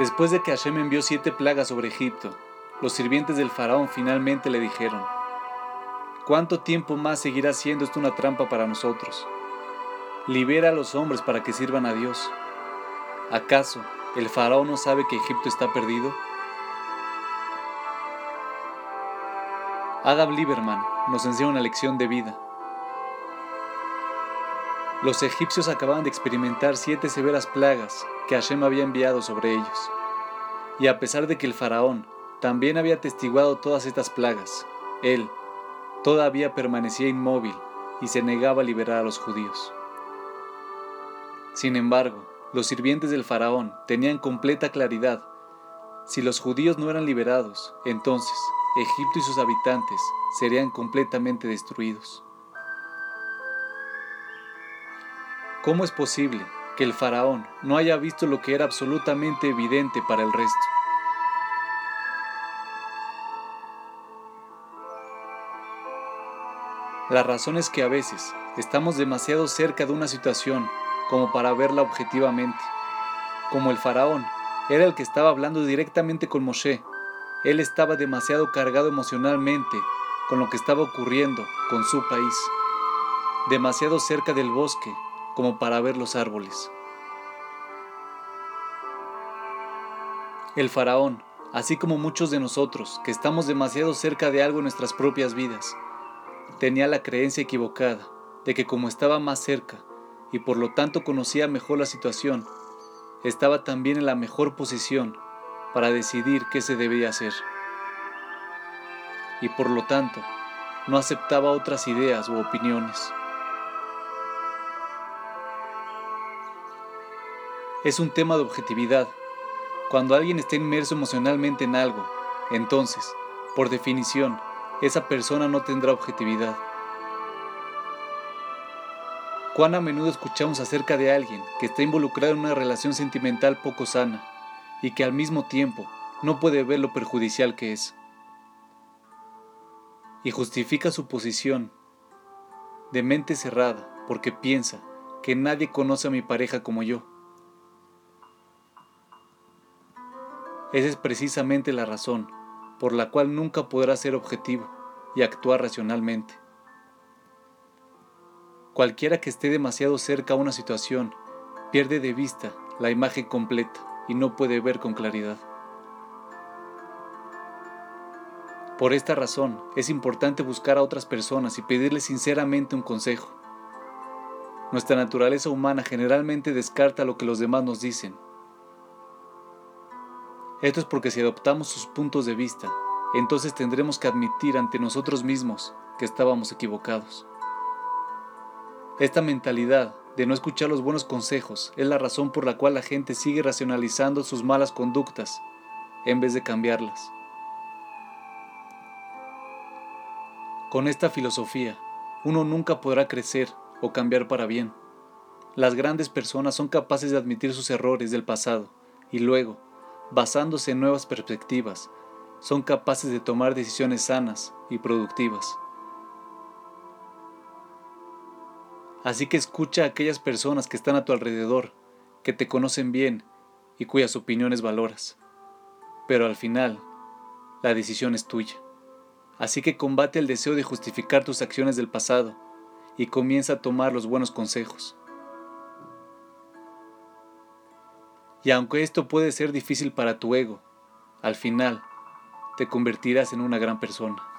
Después de que Hashem envió siete plagas sobre Egipto, los sirvientes del faraón finalmente le dijeron, ¿cuánto tiempo más seguirá siendo esto una trampa para nosotros? Libera a los hombres para que sirvan a Dios. ¿Acaso el faraón no sabe que Egipto está perdido? Adam Lieberman nos enseña una lección de vida. Los egipcios acababan de experimentar siete severas plagas que Hashem había enviado sobre ellos. Y a pesar de que el faraón también había atestiguado todas estas plagas, él todavía permanecía inmóvil y se negaba a liberar a los judíos. Sin embargo, los sirvientes del faraón tenían completa claridad. Si los judíos no eran liberados, entonces Egipto y sus habitantes serían completamente destruidos. ¿Cómo es posible que el faraón no haya visto lo que era absolutamente evidente para el resto. La razón es que a veces estamos demasiado cerca de una situación como para verla objetivamente. Como el faraón era el que estaba hablando directamente con Moshe, él estaba demasiado cargado emocionalmente con lo que estaba ocurriendo con su país, demasiado cerca del bosque como para ver los árboles. El faraón, así como muchos de nosotros que estamos demasiado cerca de algo en nuestras propias vidas, tenía la creencia equivocada de que como estaba más cerca y por lo tanto conocía mejor la situación, estaba también en la mejor posición para decidir qué se debía hacer. Y por lo tanto, no aceptaba otras ideas u opiniones. Es un tema de objetividad. Cuando alguien está inmerso emocionalmente en algo, entonces, por definición, esa persona no tendrá objetividad. Cuán a menudo escuchamos acerca de alguien que está involucrado en una relación sentimental poco sana y que al mismo tiempo no puede ver lo perjudicial que es. Y justifica su posición de mente cerrada porque piensa que nadie conoce a mi pareja como yo. Esa es precisamente la razón por la cual nunca podrá ser objetivo y actuar racionalmente. Cualquiera que esté demasiado cerca a una situación pierde de vista la imagen completa y no puede ver con claridad. Por esta razón es importante buscar a otras personas y pedirles sinceramente un consejo. Nuestra naturaleza humana generalmente descarta lo que los demás nos dicen esto es porque si adoptamos sus puntos de vista, entonces tendremos que admitir ante nosotros mismos que estábamos equivocados. Esta mentalidad de no escuchar los buenos consejos es la razón por la cual la gente sigue racionalizando sus malas conductas en vez de cambiarlas. Con esta filosofía, uno nunca podrá crecer o cambiar para bien. Las grandes personas son capaces de admitir sus errores del pasado y luego, basándose en nuevas perspectivas, son capaces de tomar decisiones sanas y productivas. Así que escucha a aquellas personas que están a tu alrededor, que te conocen bien y cuyas opiniones valoras. Pero al final, la decisión es tuya. Así que combate el deseo de justificar tus acciones del pasado y comienza a tomar los buenos consejos. Y aunque esto puede ser difícil para tu ego, al final te convertirás en una gran persona.